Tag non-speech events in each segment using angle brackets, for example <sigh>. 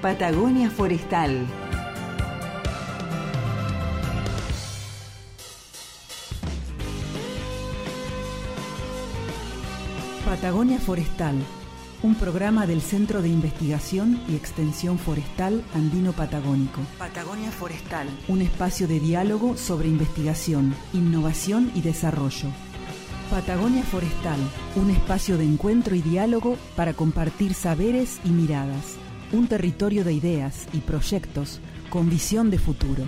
Patagonia Forestal. Patagonia Forestal, un programa del Centro de Investigación y Extensión Forestal Andino Patagónico. Patagonia Forestal, un espacio de diálogo sobre investigación, innovación y desarrollo. Patagonia Forestal, un espacio de encuentro y diálogo para compartir saberes y miradas, un territorio de ideas y proyectos con visión de futuro.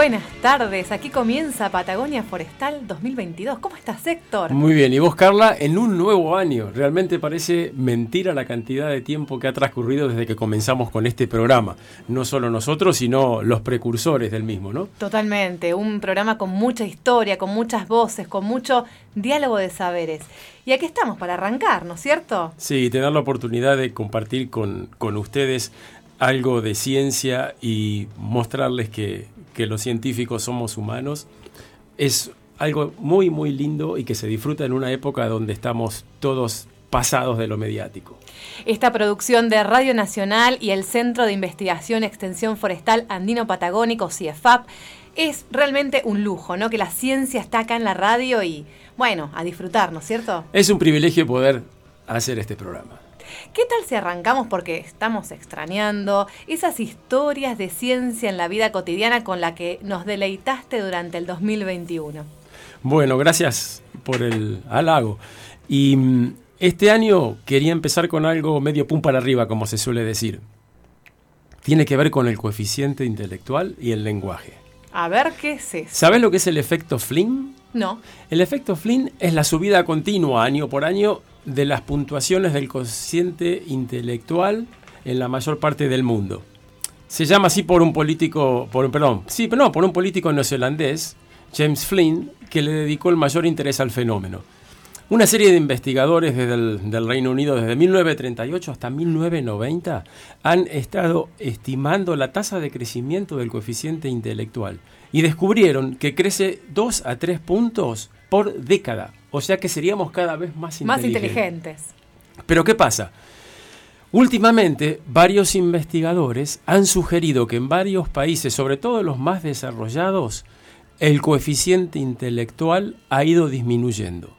Buenas tardes, aquí comienza Patagonia Forestal 2022. ¿Cómo estás, Héctor? Muy bien, y vos, Carla, en un nuevo año. Realmente parece mentira la cantidad de tiempo que ha transcurrido desde que comenzamos con este programa. No solo nosotros, sino los precursores del mismo, ¿no? Totalmente, un programa con mucha historia, con muchas voces, con mucho diálogo de saberes. Y aquí estamos para arrancar, ¿no es cierto? Sí, tener la oportunidad de compartir con, con ustedes algo de ciencia y mostrarles que, que los científicos somos humanos es algo muy, muy lindo y que se disfruta en una época donde estamos todos pasados de lo mediático. Esta producción de Radio Nacional y el Centro de Investigación Extensión Forestal Andino Patagónico, CIEFAP, es realmente un lujo, ¿no? Que la ciencia está acá en la radio y, bueno, a disfrutar, ¿no es cierto? Es un privilegio poder hacer este programa. ¿Qué tal si arrancamos porque estamos extrañando esas historias de ciencia en la vida cotidiana con la que nos deleitaste durante el 2021? Bueno, gracias por el halago. Y mm, este año quería empezar con algo medio pum para arriba, como se suele decir. Tiene que ver con el coeficiente intelectual y el lenguaje. A ver qué es eso. ¿Sabes lo que es el efecto Flynn? No. El efecto Flynn es la subida continua año por año de las puntuaciones del cociente intelectual en la mayor parte del mundo. Se llama así por un político, por, perdón, sí, pero no, por un político neozelandés, James Flynn, que le dedicó el mayor interés al fenómeno. Una serie de investigadores desde el, del Reino Unido desde 1938 hasta 1990 han estado estimando la tasa de crecimiento del coeficiente intelectual y descubrieron que crece 2 a 3 puntos por década. O sea que seríamos cada vez más inteligentes. Más inteligentes. Pero ¿qué pasa? Últimamente, varios investigadores han sugerido que en varios países, sobre todo los más desarrollados, el coeficiente intelectual ha ido disminuyendo.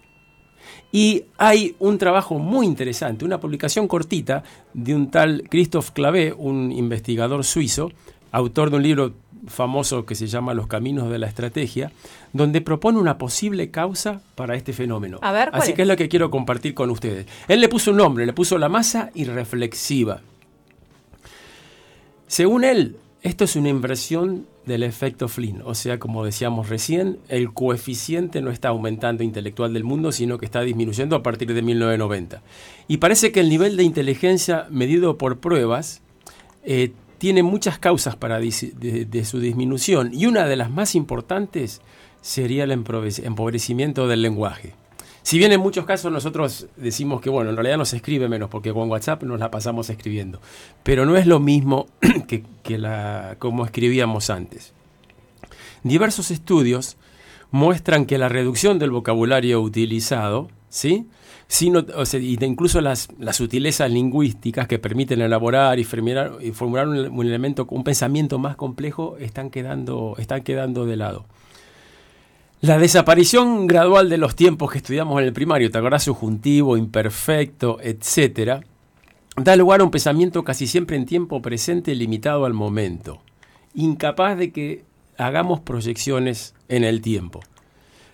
Y hay un trabajo muy interesante, una publicación cortita de un tal Christoph Clavé, un investigador suizo, autor de un libro famoso que se llama Los Caminos de la Estrategia, donde propone una posible causa para este fenómeno. A ver, Así es? que es lo que quiero compartir con ustedes. Él le puso un nombre, le puso la masa irreflexiva. Según él, esto es una inversión del efecto Flynn, o sea, como decíamos recién, el coeficiente no está aumentando intelectual del mundo, sino que está disminuyendo a partir de 1990. Y parece que el nivel de inteligencia medido por pruebas eh, tiene muchas causas para de, de, su disminución y una de las más importantes sería el empobrecimiento del lenguaje. Si bien en muchos casos nosotros decimos que, bueno, en realidad no se escribe menos porque con WhatsApp nos la pasamos escribiendo, pero no es lo mismo <clears throat> que, la, como escribíamos antes. Diversos estudios muestran que la reducción del vocabulario utilizado, ¿sí? sino, o sea, incluso las, las, sutilezas lingüísticas que permiten elaborar y formular, y formular un, un, elemento, un pensamiento más complejo, están quedando, están quedando de lado. La desaparición gradual de los tiempos que estudiamos en el primario, te acordás, subjuntivo, imperfecto, etcétera, da lugar a un pensamiento casi siempre en tiempo presente limitado al momento, incapaz de que hagamos proyecciones en el tiempo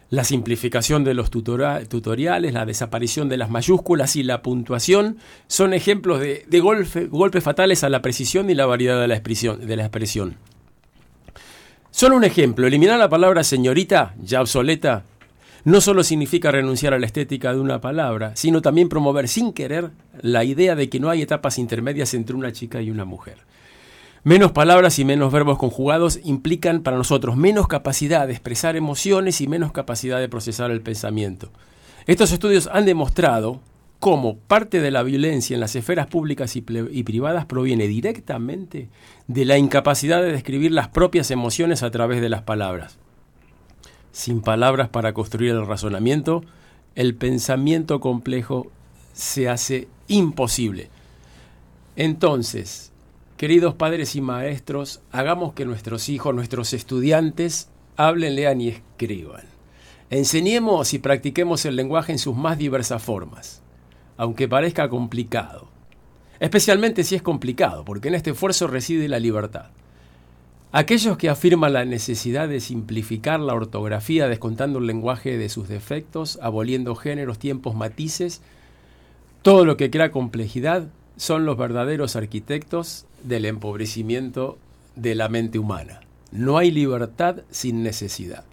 la simplificación de los tutoriales, la desaparición de las mayúsculas y la puntuación son ejemplos de, golpe, golpes fatales a la precisión y la variedad de la expresión. Solo un ejemplo, eliminar la palabra señorita, ya obsoleta, no solo significa renunciar a la estética de una palabra, sino también promover sin querer la idea de que no hay etapas intermedias entre una chica y una mujer. Menos palabras y menos verbos conjugados implican para nosotros menos capacidad de expresar emociones y menos capacidad de procesar el pensamiento. Estos estudios han demostrado cómo parte de la violencia en las esferas públicas y, y, privadas proviene directamente de la incapacidad de describir las propias emociones a través de las palabras. Sin palabras para construir el razonamiento, el pensamiento complejo se hace imposible. Entonces, queridos padres y maestros, hagamos que nuestros hijos, nuestros estudiantes, hablen, lean y escriban. Enseñemos y practiquemos el lenguaje en sus más diversas formas, aunque parezca complicado. Especialmente si es complicado, porque en este esfuerzo reside la libertad. Aquellos que afirman la necesidad de simplificar la ortografía descontando el lenguaje de sus defectos, aboliendo géneros, tiempos, matices, todo lo que crea complejidad, son los verdaderos arquitectos del empobrecimiento de la mente humana. No hay libertad sin necesidad.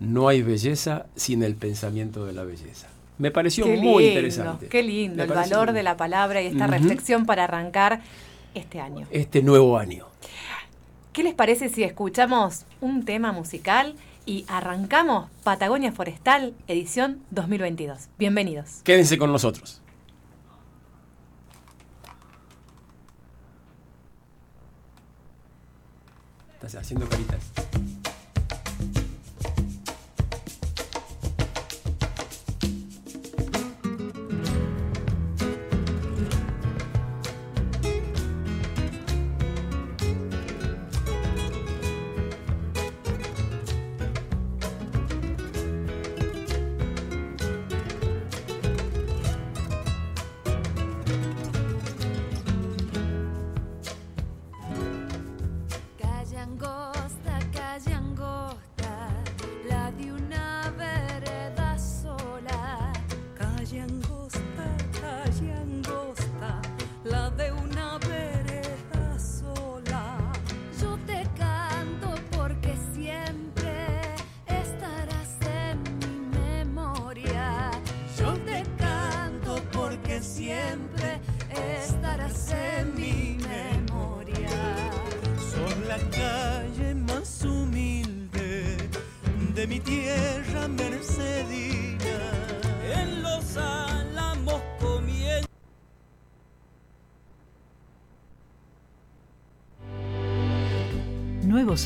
No hay belleza sin el pensamiento de la belleza. Me pareció muy interesante. Qué lindo, el valor de la palabra y esta reflexión para arrancar este año. Este nuevo año. ¿Qué les parece si escuchamos un tema musical y arrancamos Patagonia Forestal, edición 2022? Bienvenidos. Quédense con nosotros. Estás haciendo caritas.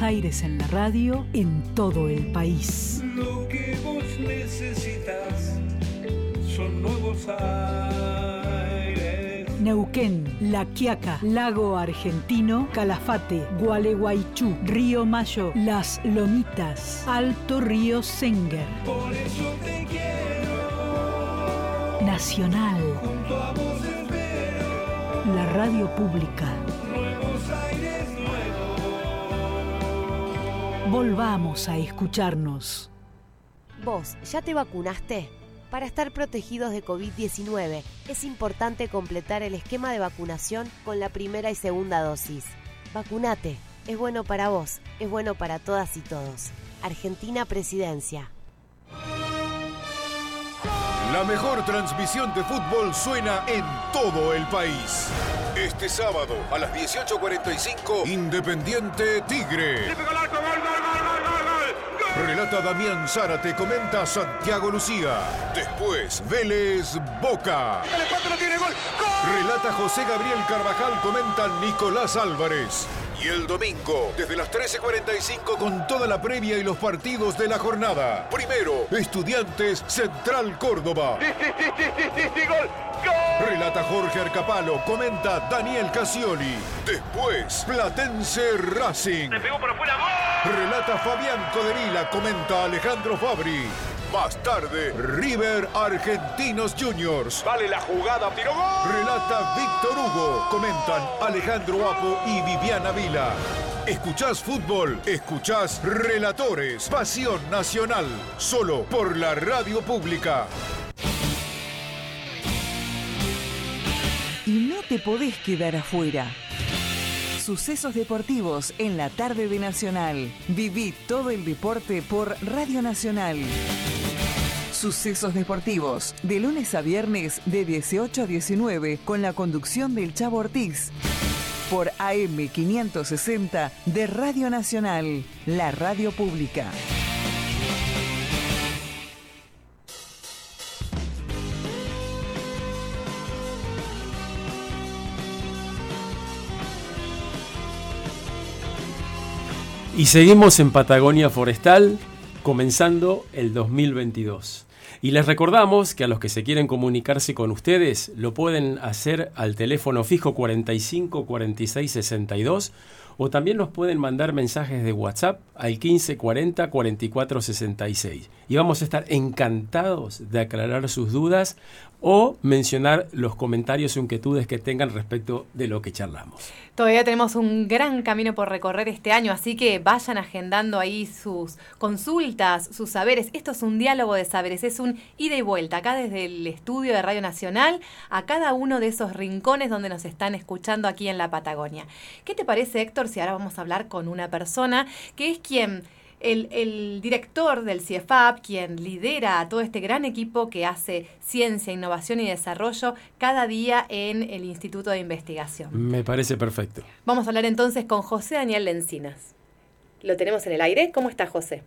Aires en la radio en todo el país. Lo que vos necesitas son nuevos aires. Neuquén, La Quiaca, Lago Argentino, Calafate, Gualeguaychú, Río Mayo, Las Lomitas, Alto Río Senger. Por eso te quiero. Nacional. Junto a vos. La radio pública. Volvamos a escucharnos. ¿Vos ya te vacunaste? Para estar protegidos de COVID-19 es importante completar el esquema de vacunación con la primera y segunda dosis. Vacunate, es bueno para vos, es bueno para todas y todos. Argentina Presidencia. La mejor transmisión de fútbol suena en todo el país. Este sábado a las 18.45, Independiente Tigre. Relata Damián Zárate, comenta Santiago Lucía. Después, Vélez Boca. Relata José Gabriel Carvajal, comenta Nicolás Álvarez. Y el domingo, desde las 13.45 con toda la previa y los partidos de la jornada. Primero, Estudiantes Central Córdoba. Relata Jorge Arcapalo, comenta Daniel Casioli. Después, Platense Racing. Relata Fabián Codevila, comenta Alejandro Fabri. Más tarde, River Argentinos Juniors. Vale la jugada, tiro gol. Relata Víctor Hugo. Comentan Alejandro Apo y Viviana Vila. Escuchás fútbol, escuchás relatores. Pasión nacional. Solo por la radio pública. Y no te podés quedar afuera. Sucesos deportivos en la tarde de Nacional. Viví todo el deporte por Radio Nacional. Sucesos deportivos, de lunes a viernes de 18 a 19 con la conducción del Chavo Ortiz. Por AM 560 de Radio Nacional, la radio pública. Y seguimos en Patagonia Forestal, comenzando el 2022. Y les recordamos que a los que se quieren comunicarse con ustedes lo pueden hacer al teléfono fijo 45 46 62 o también nos pueden mandar mensajes de WhatsApp al 15 40 44 66. Y vamos a estar encantados de aclarar sus dudas o mencionar los comentarios o inquietudes que tengan respecto de lo que charlamos. Todavía tenemos un gran camino por recorrer este año, así que vayan agendando ahí sus consultas, sus saberes. Esto es un diálogo de saberes, es un ida y vuelta, acá desde el estudio de Radio Nacional, a cada uno de esos rincones donde nos están escuchando aquí en la Patagonia. ¿Qué te parece, Héctor, si ahora vamos a hablar con una persona que es quien el, director del CIEFAP, quien lidera a todo este gran equipo que hace ciencia, innovación y desarrollo cada día en el Instituto de Investigación. Me parece perfecto. Vamos a hablar entonces con José Daniel Lencinas. ¿Lo tenemos en el aire? ¿Cómo está José?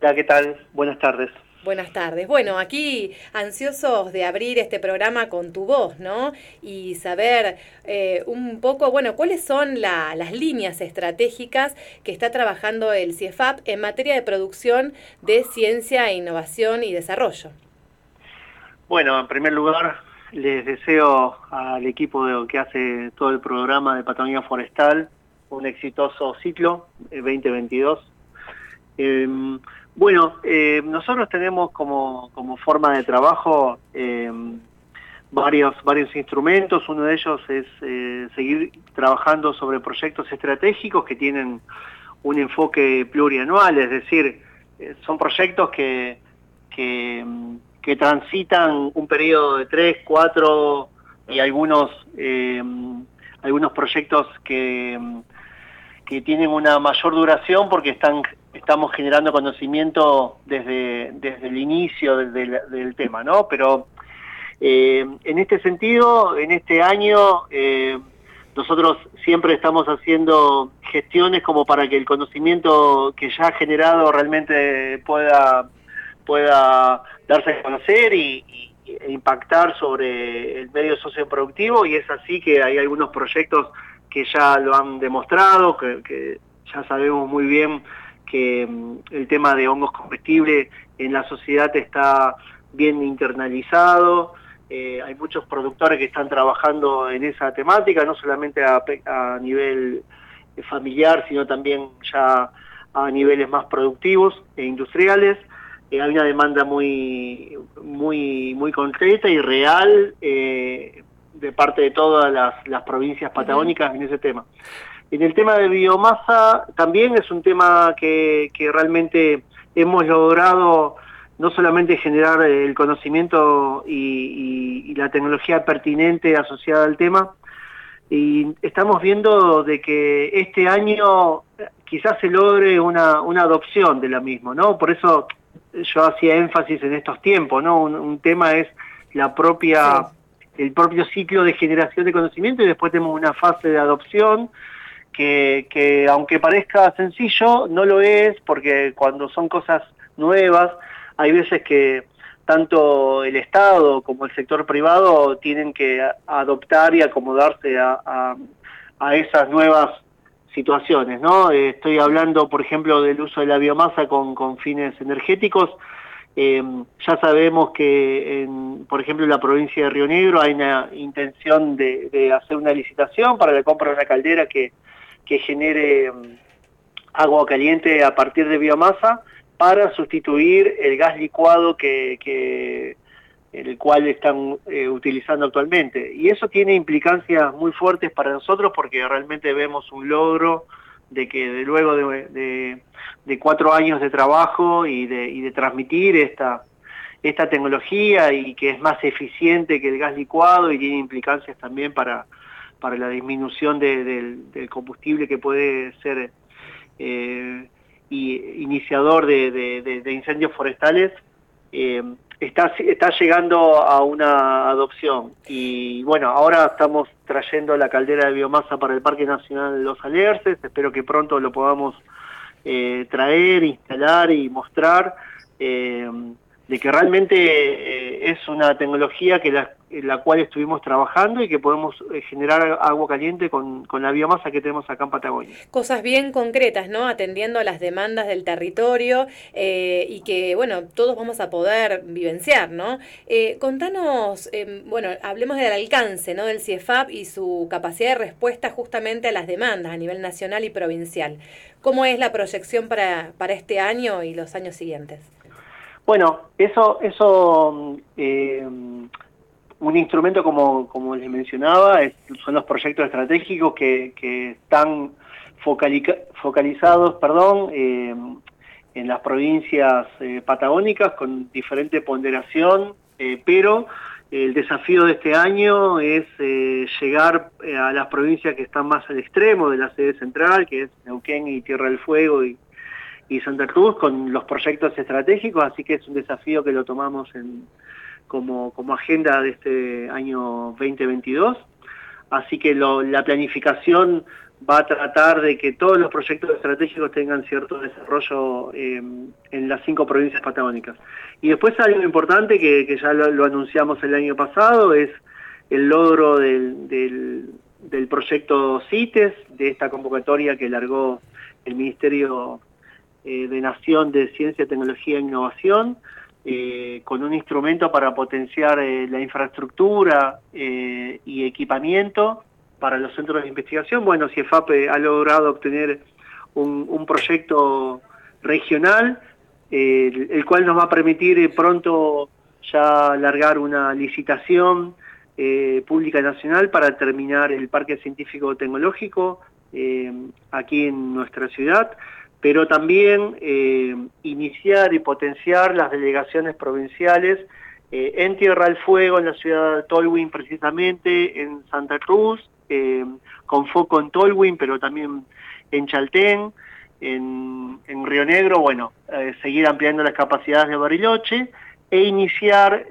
Hola, ¿qué tal? Buenas tardes. Buenas tardes. Bueno, aquí ansiosos de abrir este programa con tu voz, ¿no? Y saber eh, un poco, bueno, cuáles son las líneas estratégicas que está trabajando el CIEFAP en materia de producción de ciencia, innovación y desarrollo. Bueno, en primer lugar, les deseo al equipo que hace todo el programa de Patagonia Forestal un exitoso ciclo 2022. Eh, bueno, eh, nosotros tenemos como, como, forma de trabajo eh, varios, varios instrumentos. Uno de ellos es eh, seguir trabajando sobre proyectos estratégicos que tienen un enfoque plurianual, es decir, eh, son proyectos que, que, que, transitan un periodo de tres, cuatro y algunos, algunos proyectos que, que tienen una mayor duración porque están estamos generando conocimiento desde, desde el inicio del, tema, ¿no? Pero eh, en este sentido, en este año, eh, nosotros siempre estamos haciendo gestiones como para que el conocimiento que ya ha generado realmente pueda, pueda darse a conocer y, e impactar sobre el medio socioproductivo y es así que hay algunos proyectos que ya lo han demostrado, que ya sabemos muy bien que mm, el tema de hongos comestibles en la sociedad está bien internalizado, eh, hay muchos productores que están trabajando en esa temática, no solamente a, a nivel familiar, sino también ya a niveles más productivos e industriales. Eh, hay una demanda muy, muy, muy concreta y real eh, de parte de todas las, las provincias patagónicas uh -huh. en ese tema. En el tema de biomasa también es un tema que, que realmente hemos logrado no solamente generar el conocimiento y, y, y, la tecnología pertinente asociada al tema, y estamos viendo de que este año quizás se logre una, una adopción de la misma, ¿no? Por eso yo hacía énfasis en estos tiempos, ¿no? Un, un tema es la propia, sí. el propio ciclo de generación de conocimiento y después tenemos una fase de adopción, que, que aunque parezca sencillo, no lo es, porque cuando son cosas nuevas, hay veces que tanto el Estado como el sector privado tienen que adoptar y acomodarse a, a, esas nuevas situaciones, ¿no? Estoy hablando, por ejemplo, del uso de la biomasa con, con fines energéticos. Eh, ya sabemos que, en, por ejemplo, en la provincia de Río Negro hay una intención de, de hacer una licitación para la compra de una caldera que, que genere um, agua caliente a partir de biomasa para sustituir el gas licuado que, que el cual están eh, utilizando actualmente. Y eso tiene implicancias muy fuertes para nosotros porque realmente vemos un logro de que de luego de, de, de cuatro años de trabajo y de, y de transmitir esta, esta tecnología y que es más eficiente que el gas licuado y tiene implicancias también para, para la disminución de, del, combustible que puede ser eh, iniciador de, incendios forestales, eh, está, está llegando a una adopción. Y bueno, ahora estamos trayendo la caldera de biomasa para el Parque Nacional de los Alerces, espero que pronto lo podamos eh, traer, instalar y mostrar, de que realmente eh, es una tecnología que la, en la cual estuvimos trabajando y que podemos eh, generar agua caliente con, con la biomasa que tenemos acá en Patagonia. Cosas bien concretas, ¿no? Atendiendo a las demandas del territorio eh, y que, bueno, todos vamos a poder vivenciar, ¿no? Contanos, eh, bueno, hablemos del alcance, ¿no? Del CIEFAP y su capacidad de respuesta justamente a las demandas a nivel nacional y provincial. ¿Cómo es la proyección para, para este año y los años siguientes? Bueno, eso, eso eh, un instrumento como, les mencionaba, son los proyectos estratégicos que, están focalizados perdón, eh, en las provincias eh, patagónicas con diferente ponderación, eh, pero el desafío de este año es llegar a las provincias que están más al extremo de la sede central, que es Neuquén y Tierra del Fuego y, y Santa Cruz, con los proyectos estratégicos, así que es un desafío que lo tomamos en, como, como agenda de este año 2022. Así que lo- la planificación va a tratar de que todos los proyectos estratégicos tengan cierto desarrollo eh, en las cinco provincias patagónicas. Y después algo importante que, ya lo, lo anunciamos el año pasado es el logro del, del, del proyecto CITES, de esta convocatoria que largó el Ministerio eh, de Nación de Ciencia, Tecnología e Innovación, eh, con un instrumento para potenciar eh, la infraestructura y equipamiento para los centros de investigación. Bueno, CIEFAP ha logrado obtener un, proyecto regional, el, el cual nos va a permitir pronto ya largar una licitación pública nacional para terminar el Parque Científico Tecnológico aquí en nuestra ciudad, pero también eh, iniciar y potenciar las delegaciones provinciales eh, en Tierra del Fuego, en la ciudad de Tolwyn precisamente, en Santa Cruz, eh, con foco en Tolwyn, pero también en Chaltén, en, en Río Negro, bueno, eh, seguir ampliando las capacidades de Bariloche e iniciar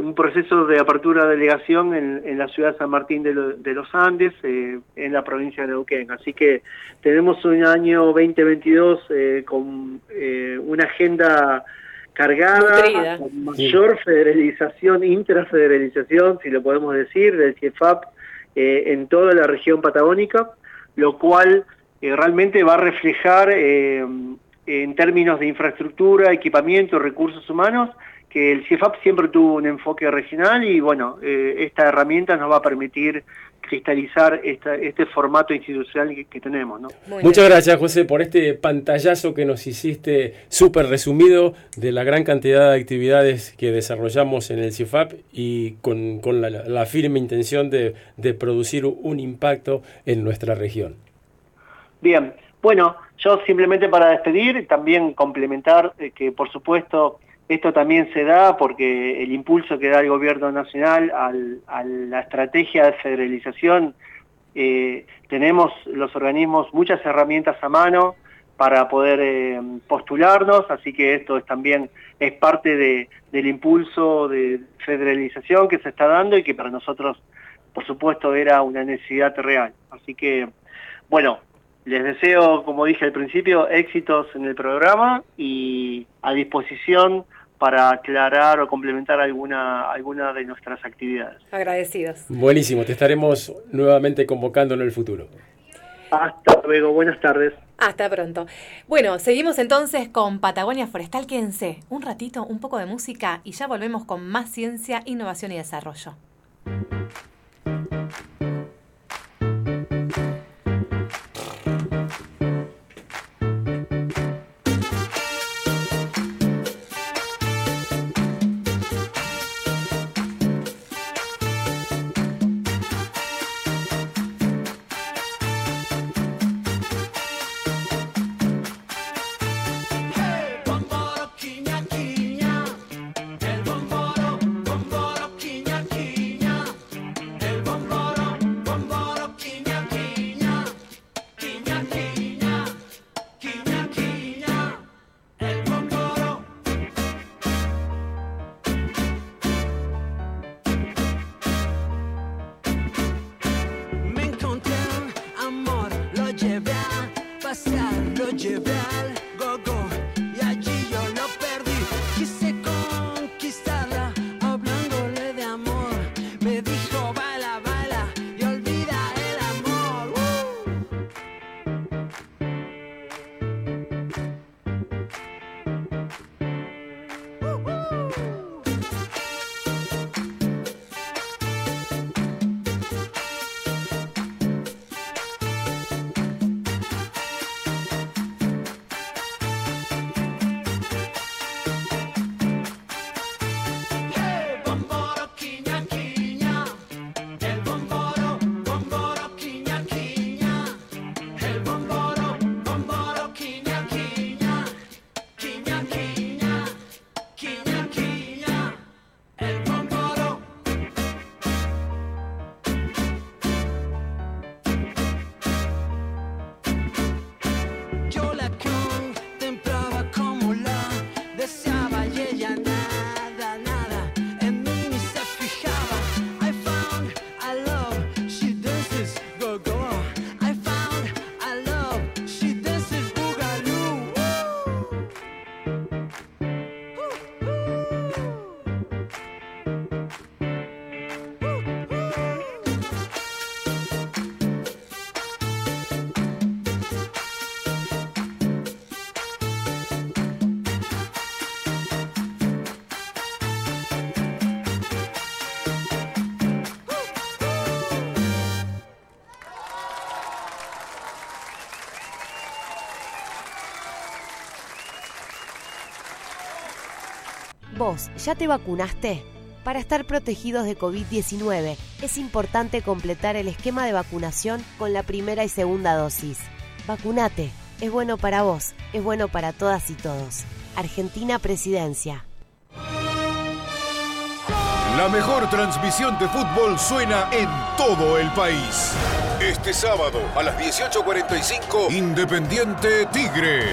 un proceso de apertura de delegación en, en la ciudad de San Martín de, lo- de los Andes, eh, en la provincia de Neuquén. Así que tenemos un año 2022 eh, con eh, una agenda cargada, Nutrida. con mayor federalización, intrafederalización, si lo podemos decir, del CIEFAP eh, en toda la región patagónica, lo cual eh, realmente va a reflejar eh, en términos de infraestructura, equipamiento, recursos humanos, que el CIEFAP siempre tuvo un enfoque regional y bueno, eh, esta herramienta nos va a permitir cristalizar esta- este formato institucional que, que tenemos. ¿no? Muchas gracias, José, por este pantallazo que nos hiciste súper resumido de la gran cantidad de actividades que desarrollamos en el CIFAP y con, con la, la firme intención de, de producir un impacto en nuestra región. Bien, bueno, yo simplemente para despedir, también complementar eh, que por supuesto esto también se da porque el impulso que da el gobierno nacional al- a la estrategia de federalización, eh, tenemos los organismos muchas herramientas a mano para poder eh, postularnos, así que esto es también es parte de- del impulso de federalización que se está dando y que para nosotros, por supuesto, era una necesidad real. Así que, bueno, les deseo, como dije al principio, éxitos en el programa y a disposición para aclarar o complementar alguna, alguna de nuestras actividades. Agradecidos. Buenísimo, te estaremos nuevamente convocando en el futuro. Hasta luego, buenas tardes. Hasta pronto. Bueno, seguimos entonces con Patagonia Forestal. Quédense un ratito, un poco de música y ya volvemos con más ciencia, innovación y desarrollo. Pasear, lo llevé al gogo. y ¿Vos ya te vacunaste? Para estar protegidos de COVID-19 es importante completar el esquema de vacunación con la primera y segunda dosis. Vacunate, es bueno para vos, es bueno para todas y todos. Argentina Presidencia. La mejor transmisión de fútbol suena en todo el país. Este sábado a las 18.45, Independiente Tigre.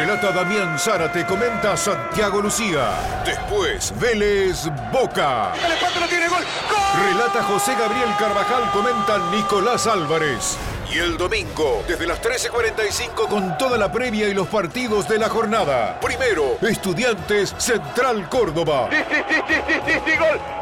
Relata Damián Zárate, comenta Santiago Lucía. Después, Vélez Boca. Relata José Gabriel Carvajal, comenta Nicolás Álvarez. Y el domingo, desde las 13.45 con toda la previa y los partidos de la jornada. Primero, Estudiantes Central Córdoba. <laughs>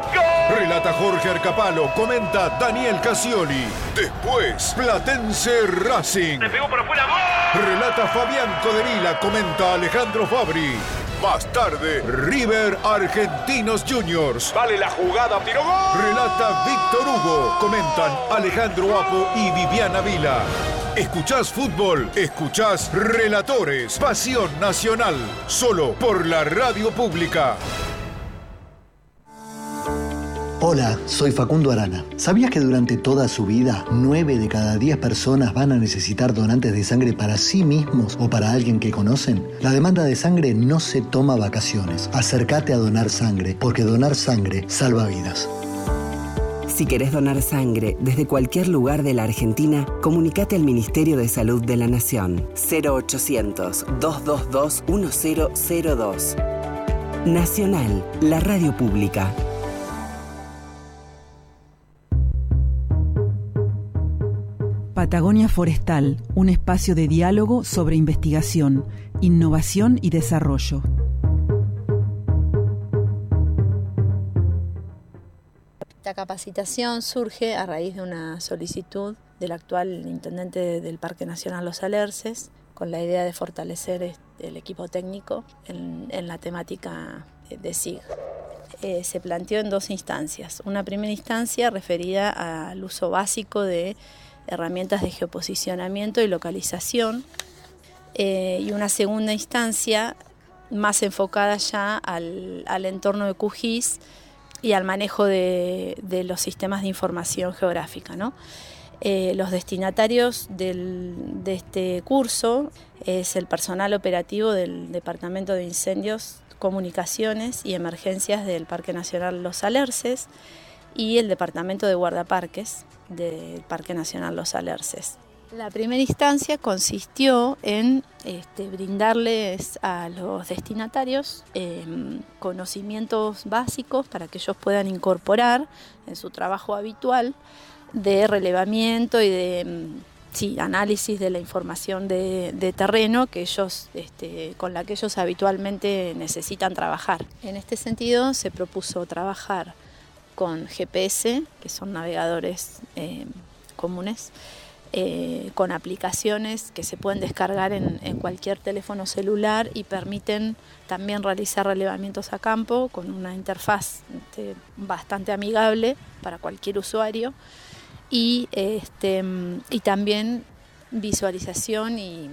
Relata Jorge Arcapalo, comenta Daniel Casioli. Después, Platense Racing. Relata Fabián Codevila, comenta Alejandro Fabri. Más tarde, River Argentinos Juniors. Vale la jugada, tiro gol. Relata Víctor Hugo. Comentan Alejandro Apo y Viviana Vila. Escuchás fútbol, escuchás relatores. Pasión nacional. Solo por la radio pública. Hola, soy Facundo Arana. ¿Sabías que durante toda su vida, 9 de cada 10 personas van a necesitar donantes de sangre para sí mismos o para alguien que conocen? La demanda de sangre no se toma vacaciones. Acércate a donar sangre, porque donar sangre salva vidas. Si querés donar sangre desde cualquier lugar de la Argentina, comunicate al Ministerio de Salud de la Nación 0800-222-1002. Nacional, la radio pública. Patagonia Forestal, un espacio de diálogo sobre investigación, innovación y desarrollo. Esta capacitación surge a raíz de una solicitud del actual intendente del Parque Nacional Los Alerces, con la idea de fortalecer el equipo técnico en, en la temática de SIG. Eh, se planteó en dos instancias. Una primera instancia referida al uso básico de herramientas de geoposicionamiento y localización, eh, y una segunda instancia más enfocada ya al, al entorno de QGIS y al manejo de, de los sistemas de información geográfica. Eh, los destinatarios del, de este curso es el personal operativo del Departamento de Incendios, Comunicaciones y Emergencias del Parque Nacional Los Alerces y el Departamento de Guardaparques del Parque Nacional Los Alerces. La primera instancia consistió en este, brindarles a los destinatarios eh, conocimientos básicos para que ellos puedan incorporar en su trabajo habitual de relevamiento y de sí, análisis de la información de, de terreno que ellos, este, con la que ellos habitualmente necesitan trabajar. En este sentido se propuso trabajar con GPS, que son navegadores eh, comunes, eh, con aplicaciones que se pueden descargar en, cualquier teléfono celular y permiten también realizar relevamientos a campo con una interfaz este, bastante amigable para cualquier usuario. Y, este, y también visualización y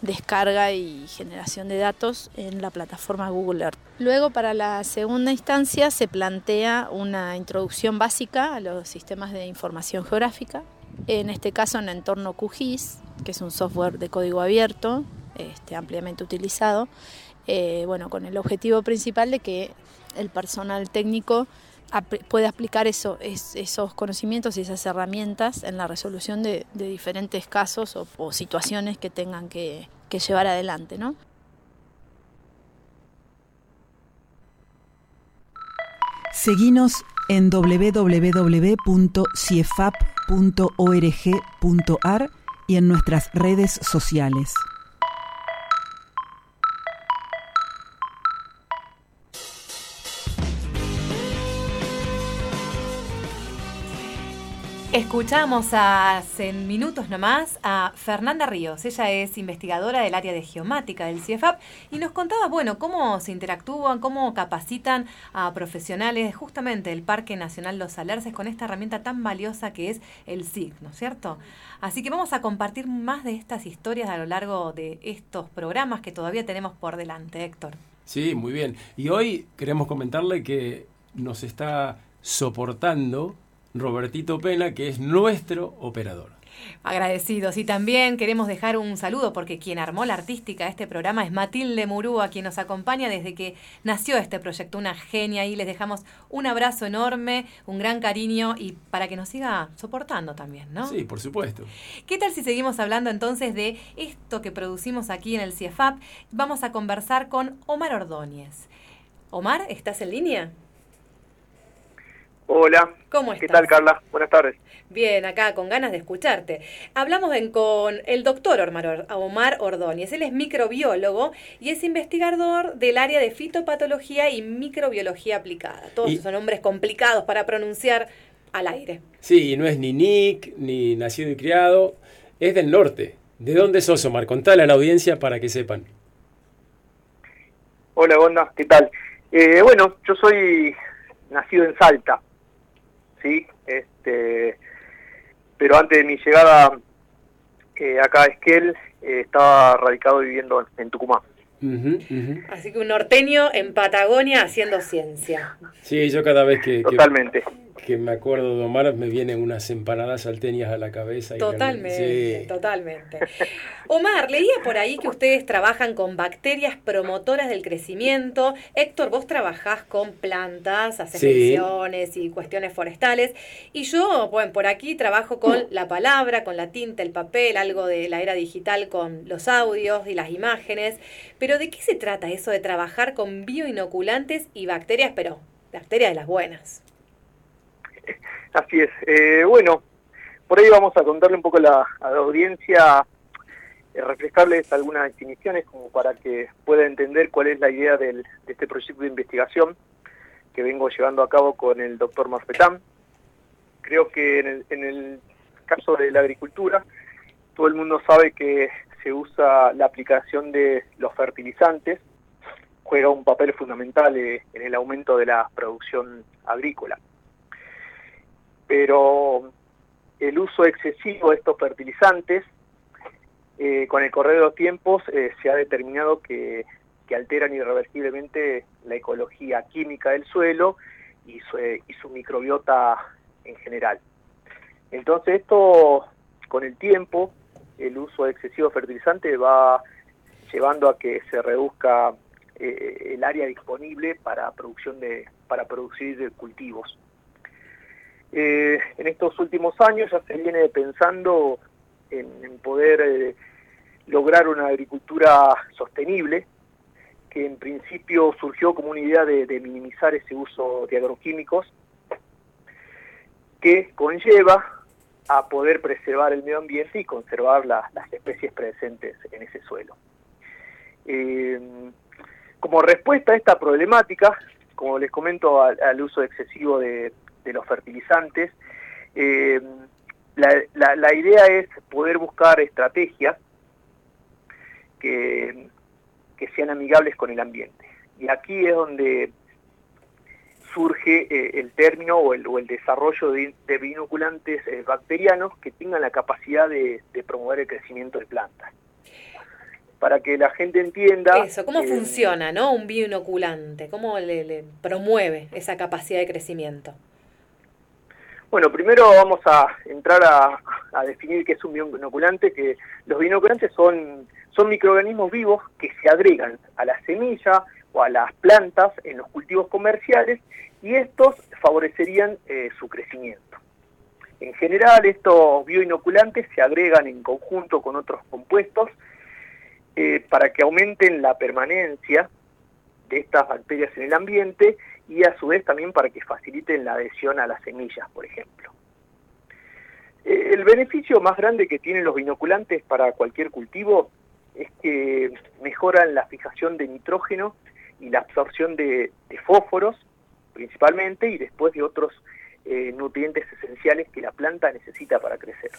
descarga y generación de datos en la plataforma Google Earth. Luego, para la segunda instancia, se plantea una introducción básica a los sistemas de información geográfica, en este caso en entorno QGIS, que es un software de código abierto, este, ampliamente utilizado, eh, bueno, con el objetivo principal de que el personal técnico puede aplicar eso, es, esos conocimientos y esas herramientas en la resolución de, diferentes casos o, situaciones que tengan que, que llevar adelante, ¿no? Seguinos en www.ciefap.org.ar y en nuestras redes sociales. Escuchamos hace minutos nomás a Fernanda Ríos. Ella es investigadora del área de geomática del CIEFAP y nos contaba, bueno, cómo se interactúan, cómo capacitan a profesionales justamente del Parque Nacional Los Alerces con esta herramienta tan valiosa que es el SIG, ¿no es cierto? Así que vamos a compartir más de estas historias a lo largo de estos programas que todavía tenemos por delante, Héctor. Sí, muy bien. Y hoy queremos comentarle que nos está soportando Robertito Pena, que es nuestro operador. Agradecidos. Y también queremos dejar un saludo porque quien armó la artística de este programa es Matilde Murúa, quien nos acompaña desde que nació este proyecto, una genia. Y les dejamos un abrazo enorme, un gran cariño y para que nos siga soportando también, ¿no? Sí, por supuesto. ¿Qué tal si seguimos hablando entonces de esto que producimos aquí en el CIEFAP? Vamos a conversar con Omar Ordóñez. Omar, ¿estás en línea? Hola. ¿Cómo estás? ¿Qué tal, Carla? Buenas tardes. Bien, acá con ganas de escucharte. Hablamos en- con el doctor Omar, Omar Ordóñez. Él es microbiólogo y es investigador del área de fitopatología y microbiología aplicada. Todos Y- esos son nombres complicados para pronunciar al aire. Sí, y no es ni Nick, ni nacido y criado, es del norte. ¿De dónde sos, Omar? Contale a la audiencia para que sepan. Hola, Gonda. ¿Qué tal? Eh, bueno, yo soy nacido en Salta, ¿sí? Este, pero antes de mi llegada eh, acá a Esquel, eh, estaba radicado viviendo en, en Tucumán. Así que un norteño en Patagonia haciendo ciencia. Sí, yo cada vez que, que- Totalmente. que me acuerdo de Omar me vienen unas empanadas salteñas a la cabeza. y Totalmente, sí. totalmente. Omar, leía por ahí que ustedes trabajan con bacterias promotoras del crecimiento. Héctor, vos trabajás con plantas, haces Sí. y cuestiones forestales. Y yo, bueno, por aquí trabajo con la palabra, con la tinta, el papel, algo de la era digital con los audios y las imágenes. Pero ¿de qué se trata eso de trabajar con bioinoculantes y bacterias, pero bacterias de las buenas? <laughs> Así es. Eh, bueno, por ahí vamos a contarle un poco a la, audiencia, eh, refrescarles algunas definiciones como para que pueda entender cuál es la idea del- de este proyecto de investigación que vengo llevando a cabo con el doctor Marfetán. Creo que en el, en el caso de la agricultura, todo el mundo sabe que se usa la aplicación de los fertilizantes, juega un papel fundamental eh, en el aumento de la producción agrícola pero el uso excesivo de estos fertilizantes, eh, con el correr de los tiempos, eh, se ha determinado que, alteran irreversiblemente la ecología química del suelo y su, microbiota en general. Entonces esto, con el tiempo, el uso excesivo de fertilizante va llevando a que se reduzca eh, el área disponible para producción de para producir cultivos. Eh, en estos últimos años ya se viene pensando en, poder eh, lograr una agricultura sostenible, que en principio surgió como una idea de, minimizar ese uso de agroquímicos, que conlleva a poder preservar el medio ambiente y conservar la- las especies presentes en ese suelo. Eh, como respuesta a esta problemática, como les comento, al, al uso excesivo de, de los fertilizantes, eh, la, la- la idea es poder buscar estrategias que, que sean amigables con el ambiente. Y aquí es donde surge eh, el término o el, o el desarrollo de, de binoculantes eh, bacterianos que tengan la capacidad de, de promover el crecimiento de plantas. Para que la gente entienda... Eso, ¿cómo eh, funciona, no? Un bioinoculante, ¿cómo le, le promueve esa capacidad de crecimiento? Bueno, primero vamos a entrar a, definir qué es un bioinoculante, que los bioinoculantes son, son microorganismos vivos que se agregan a la semilla o a las plantas en los cultivos comerciales y estos favorecerían eh, su crecimiento. En general, estos bioinoculantes se agregan en conjunto con otros compuestos eh, para que aumenten la permanencia de estas bacterias en el ambiente y a su vez también para que faciliten la adhesión a las semillas, por ejemplo. Eh, El beneficio más grande que tienen los binoculantes para cualquier cultivo es que mejoran la fijación de nitrógeno y la absorción de, de fósforos principalmente y después de otros eh, nutrientes esenciales que la planta necesita para crecer.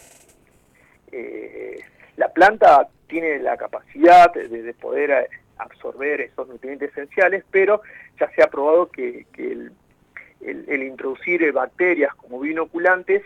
Eh, la planta tiene la capacidad de, poder eh, absorber esos nutrientes esenciales, pero ya se ha probado que, el, introducir bacterias como bioinoculantes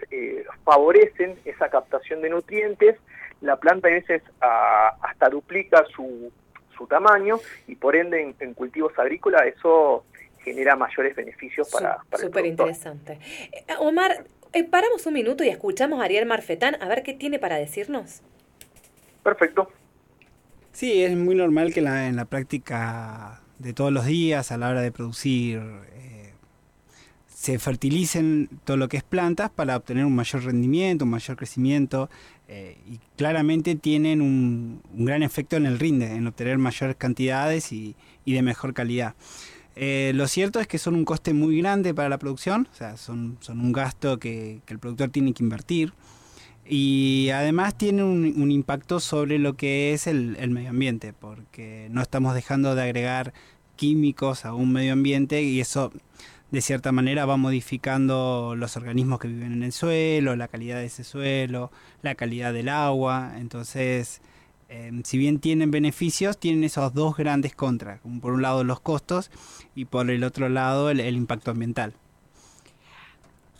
favorecen esa captación de nutrientes. La planta a veces ah, hasta duplica su, su tamaño y por ende en, cultivos agrícolas eso genera mayores beneficios para, para Súper interesante. Eh, Omar, eh, paramos un minuto y escuchamos a Ariel Marfetán a ver qué tiene para decirnos. Perfecto. Sí, es muy normal que la, en la práctica de todos los días, a la hora de producir, eh, se fertilicen todo lo que es plantas para obtener un mayor rendimiento, un mayor crecimiento eh, y claramente tienen un, gran efecto en el rinde, en obtener mayores cantidades y, de mejor calidad. Eh, lo cierto es que son un coste muy grande para la producción, o sea, son, son un gasto que, el productor tiene que invertir y además tienen un, impacto sobre lo que es el, el, medio ambiente, porque no estamos dejando de agregar químicos a un medio ambiente y eso de cierta manera va modificando los organismos que viven en el suelo, la calidad de ese suelo, la calidad del agua. Entonces, em, si bien tienen beneficios, tienen esos dos grandes contras. Por un lado los costos y por el otro lado el, impacto ambiental.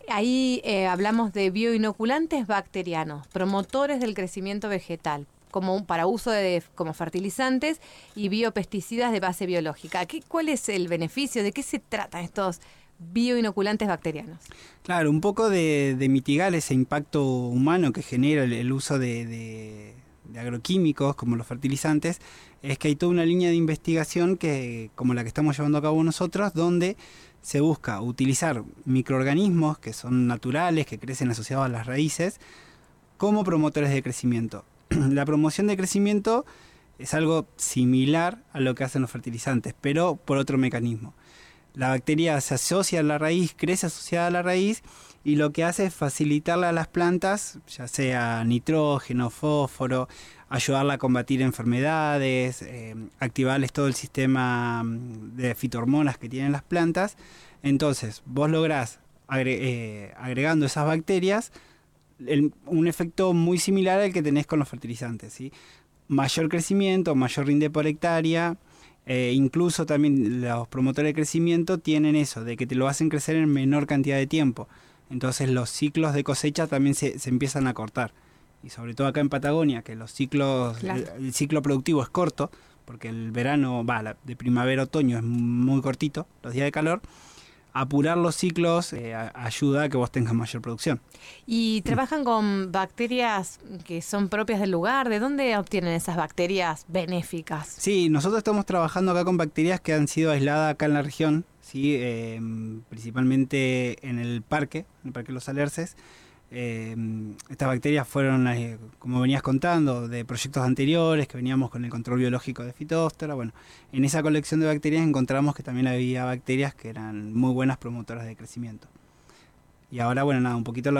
Ahí eh, hablamos de bioinoculantes bacterianos, promotores del crecimiento vegetal, como para uso de, como fertilizantes y biopesticidas de base biológica. ¿Qué, ¿Cuál es el beneficio? ¿De qué se tratan estos bioinoculantes bacterianos. Claro, un poco de, mitigar ese impacto humano que genera el, uso de, agroquímicos como los fertilizantes, es que hay toda una línea de investigación que, como la que estamos llevando a cabo nosotros, donde se busca utilizar microorganismos que son naturales, que crecen asociados a las raíces, como promotores de crecimiento. <clears throat> la promoción de crecimiento es algo similar a lo que hacen los fertilizantes, pero por otro mecanismo la bacteria se asocia a la raíz, crece asociada a la raíz y lo que hace es facilitarle a las plantas, ya sea nitrógeno, fósforo, ayudarla a combatir enfermedades, eh, activarles todo el sistema mm, de fitohormonas que tienen las plantas. Entonces, vos lográs, eh, agregando esas bacterias, un efecto muy similar al que tenés con los fertilizantes. Mayor crecimiento, mayor rinde por hectárea, eh, incluso también los promotores de crecimiento tienen eso, de que te lo hacen crecer en menor cantidad de tiempo. Entonces los ciclos de cosecha también se, se empiezan a cortar. Y sobre todo acá en Patagonia, que los ciclos, el, ciclo productivo es corto, porque el verano, va, de primavera-otoño es muy cortito, los días de calor apurar los ciclos eh, ayuda a que vos tengas mayor producción. ¿Y trabajan con bacterias que son propias del lugar? ¿De dónde obtienen esas bacterias benéficas? Sí, nosotros estamos trabajando acá con bacterias que han sido aisladas acá en la región, ¿sí? Em, principalmente en el parque, en el Parque Los Alerces. Eh, estas bacterias fueron, eh, como venías contando, de proyectos anteriores, que veníamos con el control biológico de fitóstera. Bueno, en esa colección de bacterias encontramos que también había bacterias que eran muy buenas promotoras de crecimiento. Y ahora, bueno, nada, un poquito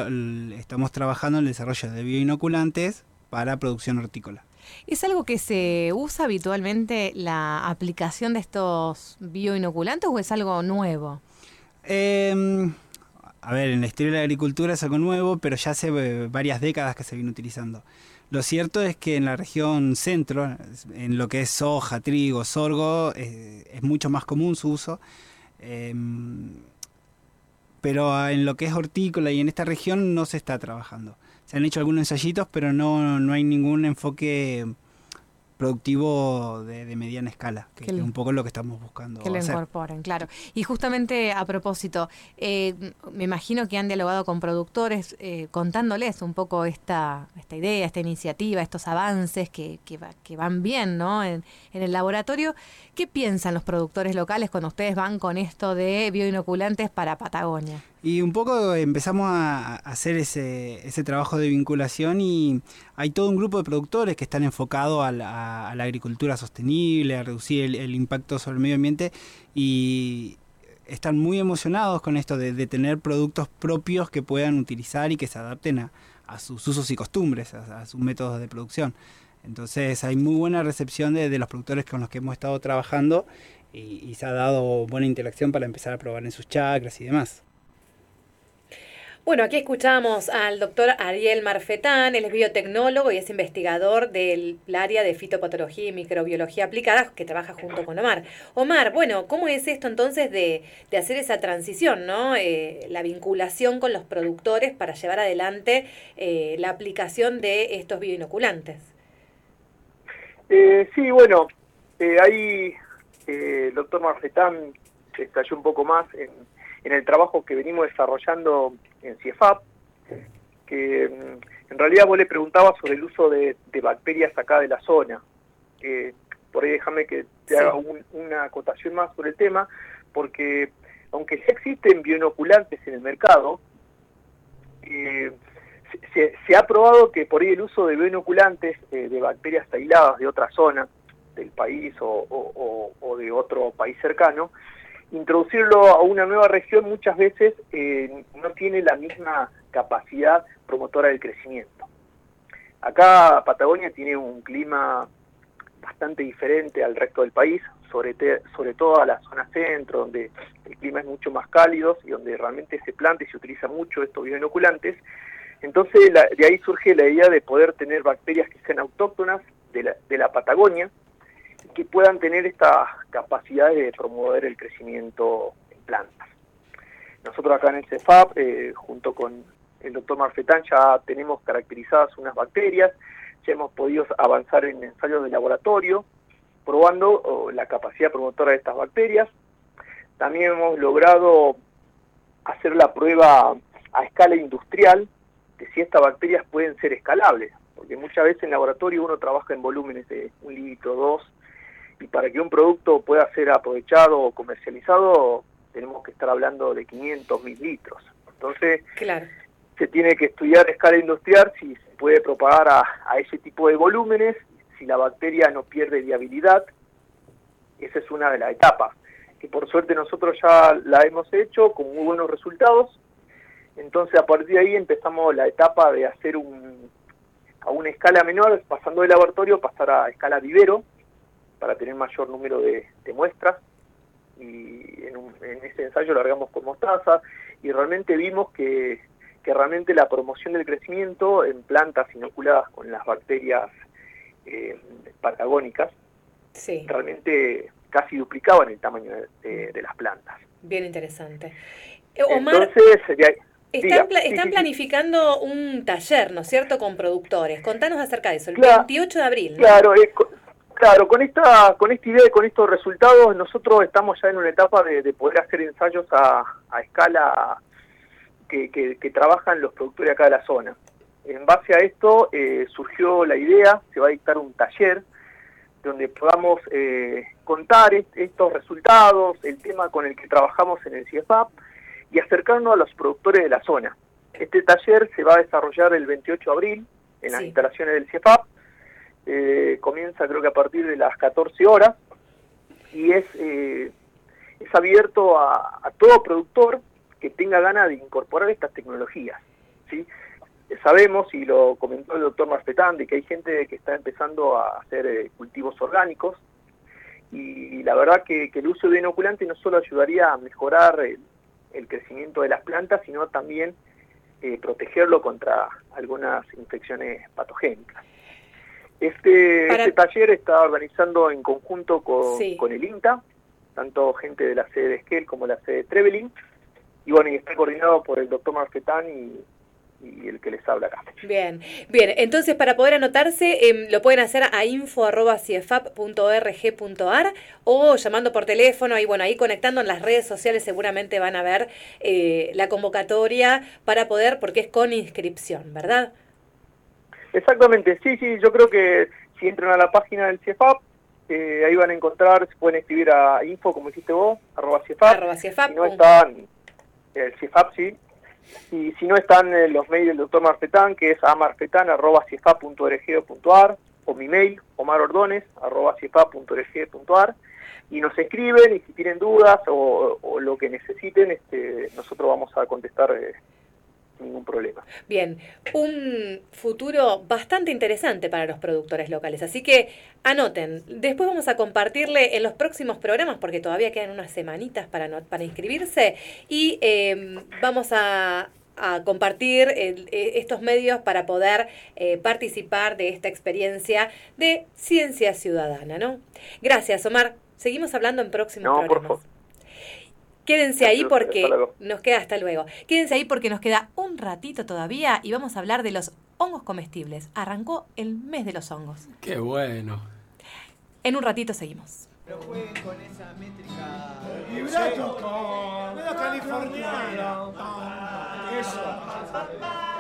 estamos trabajando en el desarrollo de bioinoculantes para producción hortícola. ¿Es algo que se usa habitualmente la aplicación de estos bioinoculantes o es algo nuevo? Eh, a ver, en la historia de la agricultura es algo nuevo, pero ya hace eh, varias décadas que se viene utilizando. Lo cierto es que en la región centro, en lo que es soja, trigo, sorgo, eh, es mucho más común su uso. Em, pero en lo que es hortícola y en esta región no se está trabajando. Se han hecho algunos ensayitos, pero no, no hay ningún enfoque productivo de, mediana escala, que, es un poco lo que estamos buscando. Que lo incorporen, claro. Y justamente a propósito, eh, me imagino que han dialogado con productores eh, contándoles un poco esta, esta idea, esta iniciativa, estos avances que, que, van bien ¿no? En, en, el laboratorio. ¿Qué piensan los productores locales cuando ustedes van con esto de bioinoculantes para Patagonia? Y un poco empezamos a hacer ese, ese trabajo de vinculación y hay todo un grupo de productores que están enfocados a la, agricultura sostenible, a reducir el, impacto sobre el medio ambiente y están muy emocionados con esto de, tener productos propios que puedan utilizar y que se adapten a, sus usos y costumbres, a, sus métodos de producción. Entonces hay muy buena recepción de, los productores con los que hemos estado trabajando y, y se ha dado buena interacción para empezar a probar en sus chacras y demás. Bueno, aquí escuchamos al doctor Ariel Marfetán, él es biotecnólogo y es investigador del área de fitopatología y microbiología aplicada que trabaja junto con Omar. Omar, bueno, ¿cómo es esto entonces de, de hacer esa transición, ¿no? Eh, la vinculación con los productores para llevar adelante eh, la aplicación de estos bioinoculantes? Eh, sí, bueno, eh, ahí eh, el doctor Marfetán estalló un poco más en, en el trabajo que venimos desarrollando en CIEFAP, que mm, en realidad vos le preguntabas sobre el uso de, de bacterias acá de la zona. Eh, por ahí déjame que te haga un- una acotación más sobre el tema, porque aunque ya existen bioinoculantes en el mercado, eh, se, se- se ha probado que por ahí el uso de bioinoculantes eh, de bacterias aisladas de otra zona del país o, o- o- o de otro país cercano, introducirlo a una nueva región muchas veces eh, no tiene la misma capacidad promotora del crecimiento. Acá Patagonia tiene un clima bastante diferente al resto del país, sobre, sobre todo a la zona centro, donde el clima es mucho más cálido y donde realmente se planta y se utiliza mucho estos bioinoculantes. Entonces la- de ahí surge la idea de poder tener bacterias que sean autóctonas de la, de la Patagonia que puedan tener esta capacidad de promover el crecimiento en plantas. Nosotros acá en el CEFAP, eh, junto con el doctor Marfetán, ya tenemos caracterizadas unas bacterias, ya hemos podido avanzar en ensayos de laboratorio, probando la capacidad promotora de estas bacterias. También hemos logrado hacer la prueba a escala industrial de si estas bacterias pueden ser escalables, porque muchas veces en laboratorio uno trabaja en volúmenes de un litro, dos, y para que un producto pueda ser aprovechado o comercializado tenemos que estar hablando de 500 mil litros. Entonces, Claro. se tiene que estudiar a escala industrial si se puede propagar a, a ese tipo de volúmenes, si la bacteria no pierde viabilidad. Esa es una de las etapas, que por suerte nosotros ya la hemos hecho con muy buenos resultados. Entonces, a partir de ahí empezamos la etapa de hacer un, a una escala menor, pasando del laboratorio, pasar a escala vivero, para tener mayor número de, de muestras. Y en, un- en ese ensayo largamos con mostaza y realmente vimos que, que realmente la promoción del crecimiento en plantas inoculadas con las bacterias eh, patagónicas Sí, realmente casi duplicaban el tamaño de, las plantas. bien interesante. Eh, Omar, Entonces, de ahí- están, pla- están sí, sí. planificando un taller, ¿no es cierto?, con productores. Contanos acerca de eso, el Claro, 28 de abril. ¿no? Claro, eh, claro, con esta, con esta idea y con estos resultados, nosotros estamos ya en una etapa de, de poder hacer ensayos a, a escala que, que- que trabajan los productores acá de la zona. En base a esto eh, surgió la idea, se va a dictar un taller donde podamos eh, contar est- estos resultados, el tema con el que trabajamos en el CIEFAP y acercarnos a los productores de la zona. Este taller se va a desarrollar el 28 de abril en las Sí. instalaciones del CIEFAP. Eh, comienza creo que a partir de las 14 horas y es, eh, es abierto a, todo productor que tenga ganas de incorporar estas tecnologías. ¿sí? Sabemos, y lo comentó el doctor Marfetán, de que hay gente que está empezando a hacer eh, cultivos orgánicos y la verdad que, que el uso de inoculante no solo ayudaría a mejorar el, el crecimiento de las plantas, sino también eh, protegerlo contra algunas infecciones patogénicas. Este, Para- este taller está organizando en conjunto con, Sí. con el INTA, tanto gente de la sede de Esquel como la sede de Trevelin, y bueno, y está coordinado por el doctor Marfetán y, y el que les habla acá. Bien, bien. Entonces, para poder anotarse, em, lo pueden hacer a info.ciefap.org.ar o llamando por teléfono y bueno, ahí conectando en las redes sociales seguramente van a ver eh, la convocatoria para poder, porque es con inscripción, ¿verdad? Exactamente, sí, sí, yo creo que si entran a la página del CIEFAP, eh, ahí van a encontrar, se pueden escribir a info, como hiciste vos, arroba CIEFAP, Arroba CIEFAP, si no están, el CIEFAP sí, y si no están eh, los mails del doctor Marfetán, que es amarfetán arroba ciefap.org.ar, o mi mail, omarordones arroba ciefap.org.ar, y nos escriben y si tienen dudas o, o lo que necesiten, este, nosotros vamos a contestar eh, ningún problema. Bien, un futuro bastante interesante para los productores locales. Así que anoten. Después vamos a compartirle en los próximos programas, porque todavía quedan unas semanitas para, no- para inscribirse. Y eh, vamos a, a compartir eh, estos medios para poder eh, participar de esta experiencia de ciencia ciudadana, ¿no? Gracias, Omar. Seguimos hablando en próximos No, por programas. Quédense ahí porque nos queda hasta luego. Quédense ahí porque nos queda un ratito todavía y vamos a hablar de los hongos comestibles. Arrancó el mes de los hongos. Qué bueno. En un ratito seguimos. con esa métrica. Vibrato con medio californiano. Eso.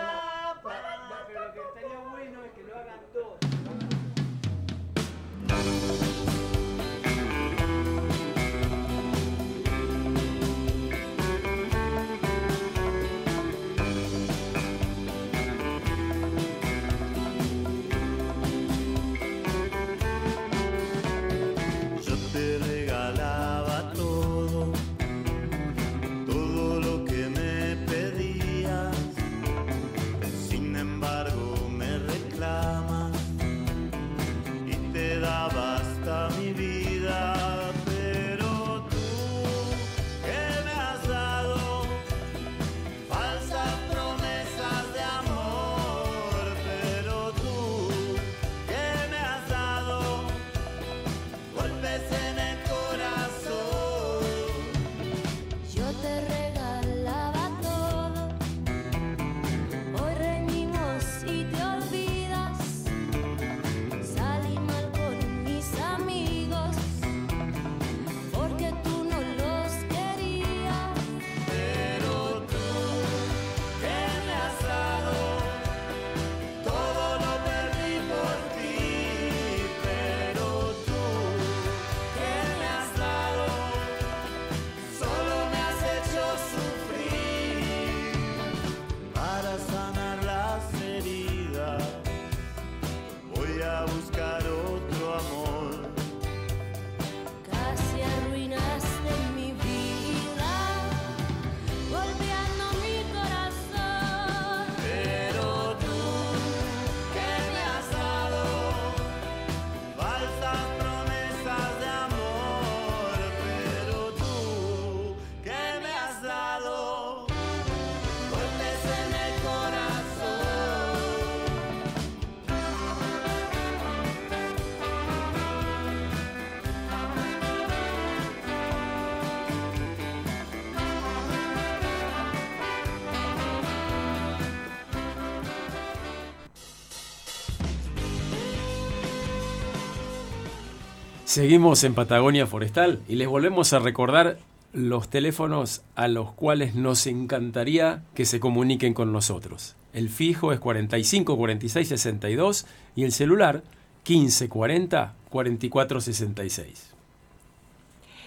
Seguimos en Patagonia Forestal y les volvemos a recordar los teléfonos a los cuales nos encantaría que se comuniquen con nosotros. El fijo es 45 46 62 y el celular 15 40 44 66.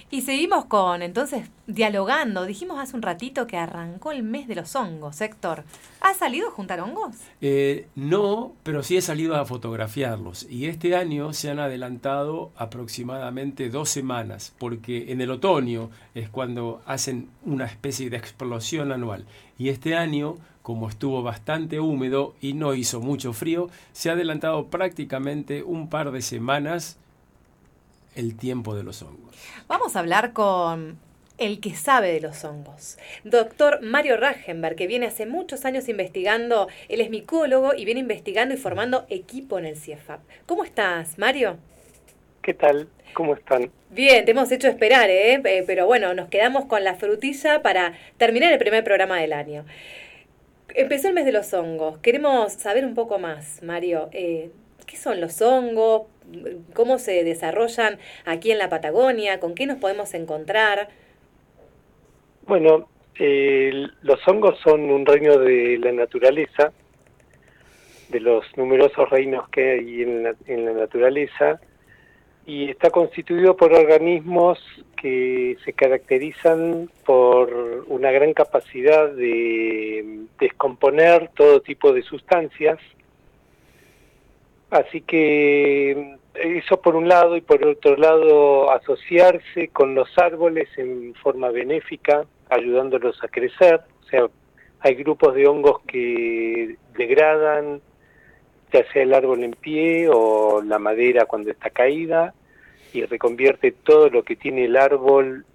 Y seguimos con, entonces, dialogando. Dijimos hace un ratito que arrancó el mes de los hongos, Héctor. ¿Has salido a juntar hongos? Eh, no, pero sí he salido a fotografiarlos. Y este año se han adelantado aproximadamente dos semanas, porque en el otoño es cuando hacen una especie de explosión anual. Y este año, como estuvo bastante húmedo y no hizo mucho frío, se ha adelantado prácticamente un par de semanas el tiempo de los hongos. Vamos a hablar con el que sabe de los hongos. Doctor Mario Ragenberg, que viene hace muchos años investigando, él es micólogo y viene investigando y formando equipo en el CIEFAP. ¿Cómo estás, Mario? ¿Qué tal? ¿Cómo están? Bien, te hemos hecho esperar, ¿eh? Eh, pero bueno, nos quedamos con la frutilla para terminar el primer programa del año. Empezó el mes de los hongos. Queremos saber un poco más, Mario. Eh, ¿Qué son los hongos? ¿Cómo se desarrollan aquí en la Patagonia? ¿Con qué nos podemos encontrar? Bueno, eh, los hongos son un reino de la naturaleza, de los numerosos reinos que hay en la, en la naturaleza, y está constituido por organismos que se caracterizan por una gran capacidad de descomponer todo tipo de sustancias. Así que eso por un lado y por otro lado asociarse con los árboles en forma benéfica, ayudándolos a crecer. O sea, hay grupos de hongos que degradan ya sea el árbol en pie o la madera cuando está caída y reconvierte todo lo que tiene el árbol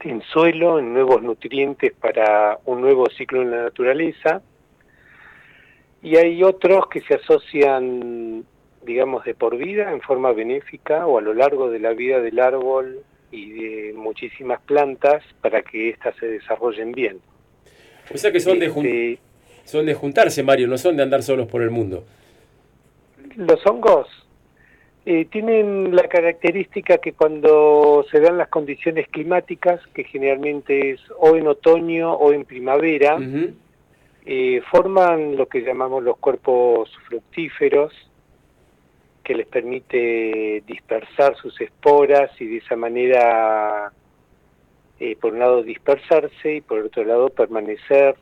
en suelo, en nuevos nutrientes para un nuevo ciclo en la naturaleza. Y hay otros que se asocian, digamos, de por vida, en forma benéfica o a lo largo de la vida del árbol y de muchísimas plantas para que éstas se desarrollen bien. O sea que son de, Este, son de juntarse, Mario, no son de andar solos por el mundo. Los hongos eh, tienen la característica que cuando se dan las condiciones climáticas, que generalmente es o en otoño o en primavera, eh, forman lo que llamamos los cuerpos fructíferos, que les permite dispersar sus esporas y de esa manera, eh, por un lado, dispersarse y por otro lado, permanecer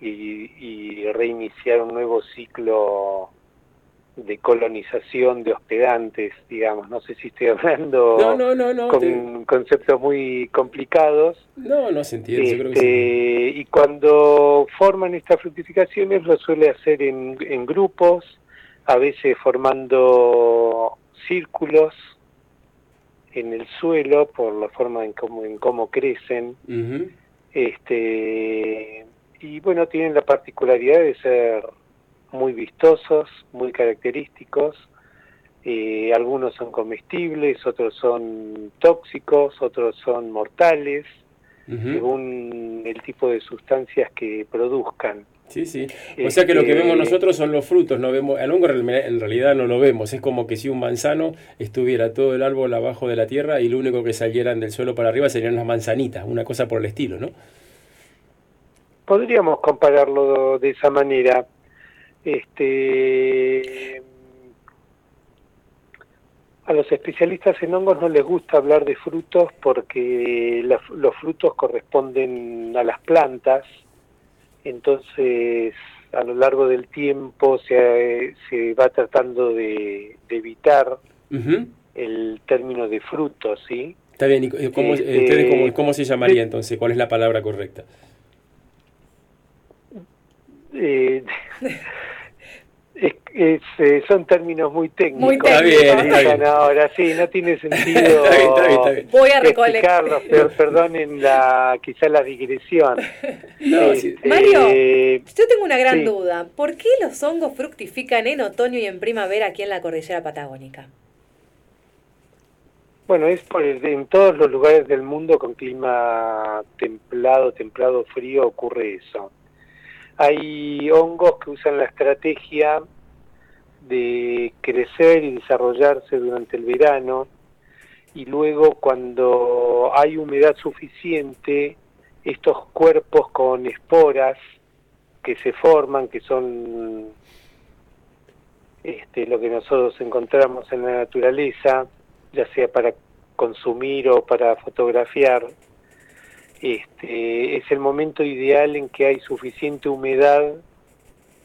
y, y reiniciar un nuevo ciclo de colonización de hospedantes, digamos. No sé si estoy <laughs> hablando No, no, no, no, con te- conceptos muy complicados. No, no se entiende, yo creo que Este, sí. Y cuando forman estas fructificaciones lo suele hacer en, en grupos, a veces formando círculos en el suelo por la forma en cómo, en cómo crecen. Este, y bueno, tienen la particularidad de ser muy vistosos, muy característicos. Eh, algunos son comestibles, otros son tóxicos, otros son mortales, según el tipo de sustancias que produzcan. Sí, sí. O sea que lo que Este, vemos nosotros son los frutos, no vemos, al hongo en real- en realidad no lo vemos, es como que si un manzano estuviera todo el árbol abajo de la tierra y lo único que salieran del suelo para arriba serían las manzanitas, una cosa por el estilo, ¿no? Podríamos compararlo de esa manera. Este, a los especialistas en hongos no les gusta hablar de frutos porque los frutos corresponden a las plantas, entonces a lo largo del tiempo se, se va tratando de, de evitar el término de frutos, ¿sí? Está bien, ¿y cómo, Este, ustedes cómo, cómo se llamaría entonces? ¿Cuál es la palabra correcta? Eh, <laughs> es- es, eh, son términos muy técnicos. Muy técnicos. Está bien, está bien. Ahora sí, no tiene sentido. Voy a explicarlos, pero perdonen la, quizá la digresión. <laughs> No, sí. Este, Mario, yo tengo una gran sí. duda. ¿Por qué los hongos fructifican en otoño y en primavera aquí en la cordillera patagónica? Bueno, es por el- en todos los lugares del mundo con clima templado, templado, frío, ocurre eso. Hay hongos que usan la estrategia de crecer y desarrollarse durante el verano y luego cuando hay humedad suficiente, estos cuerpos con esporas que se forman, que son este, lo que nosotros encontramos en la naturaleza, ya sea para consumir o para fotografiar, este, es el momento ideal en que hay suficiente humedad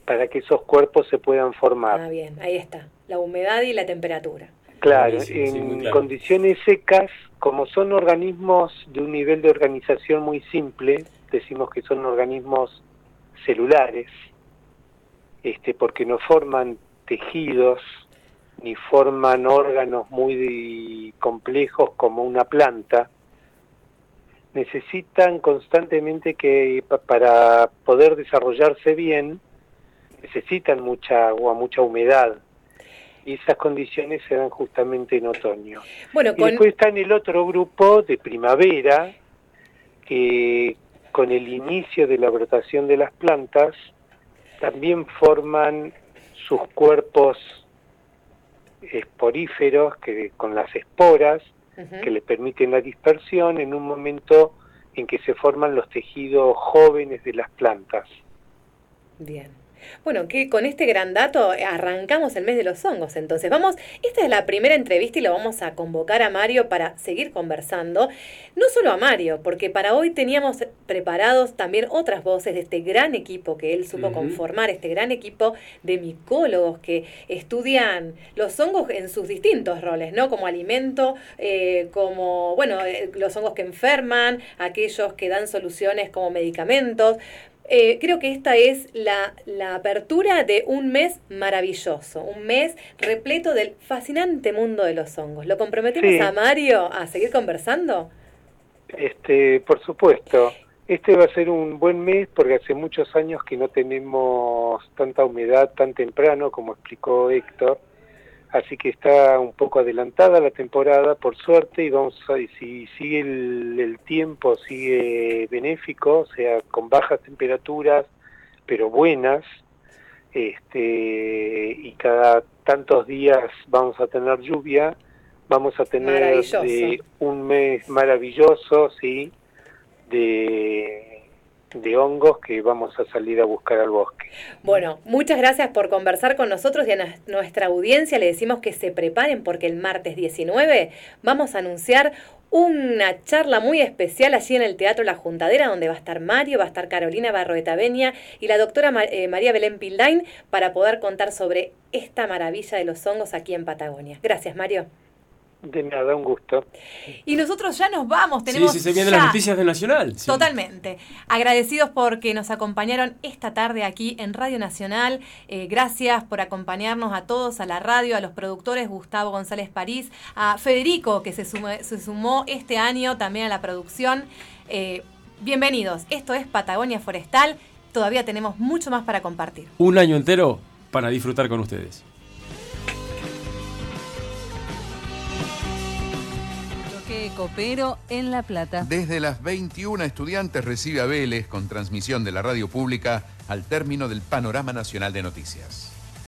para que esos cuerpos se puedan formar. Ah, bien, ahí está. La humedad y la temperatura. Claro, sí, en claro. condiciones secas, como son organismos de un nivel de organización muy simple, decimos que son organismos celulares, este, porque no forman tejidos ni forman órganos muy complejos como una planta, necesitan constantemente que pa- para poder desarrollarse bien, necesitan mucha agua, mucha humedad. Y esas condiciones se dan justamente en otoño. Bueno, Y después está en el otro grupo de primavera, que con el inicio de la brotación de las plantas, también forman sus cuerpos esporíferos que con las esporas Que le permiten la dispersión en un momento en que se forman los tejidos jóvenes de las plantas. Bien. Bueno, que con este gran dato eh, arrancamos el mes de los hongos. Entonces, vamos, esta es la primera entrevista y lo vamos a convocar a Mario para seguir conversando. No solo a Mario, porque para hoy teníamos preparados también otras voces de este gran equipo que él supo conformar, este gran equipo de micólogos que estudian los hongos en sus distintos roles, ¿no? Como alimento, eh, como, bueno, eh, los hongos que enferman, aquellos que dan soluciones como medicamentos. Eh, creo que esta es la, la apertura de un mes maravilloso, un mes repleto del fascinante mundo de los hongos. ¿Lo comprometemos Sí. a Mario a seguir conversando? Este, por supuesto. Este va a ser un buen mes porque hace muchos años que no tenemos tanta humedad tan temprano, como explicó Héctor. Así que está un poco adelantada la temporada, por suerte, y vamos a, y si sigue el, el tiempo, sigue benéfico, o sea, con bajas temperaturas, pero buenas, este, y cada tantos días vamos a tener lluvia, vamos a tener un mes maravilloso, sí, de, de hongos que vamos a salir a buscar al bosque. Bueno, muchas gracias por conversar con nosotros y a nues- nuestra audiencia le decimos que se preparen porque el martes 19 vamos a anunciar una charla muy especial allí en el Teatro La Juntadera donde va a estar Mario, va a estar Carolina Barroeta Beña y la doctora eh, María Belén Pildain para poder contar sobre esta maravilla de los hongos aquí en Patagonia. Gracias, Mario. De nada, un gusto. Y nosotros ya nos vamos, Sí, tenemos sí, se vienen las noticias de Nacional. sí. Totalmente. Agradecidos porque nos acompañaron esta tarde aquí en Radio Nacional. Eh, gracias por acompañarnos a todos, a la radio, a los productores Gustavo González París, a Federico que se, sume- se sumó este año también a la producción. Eh, bienvenidos. Esto es Patagonia Forestal. Todavía tenemos mucho más para compartir. Un año entero para disfrutar con ustedes. Copero en La Plata. Desde las 21 estudiantes recibe a Vélez con transmisión de la radio pública al término del panorama nacional de noticias.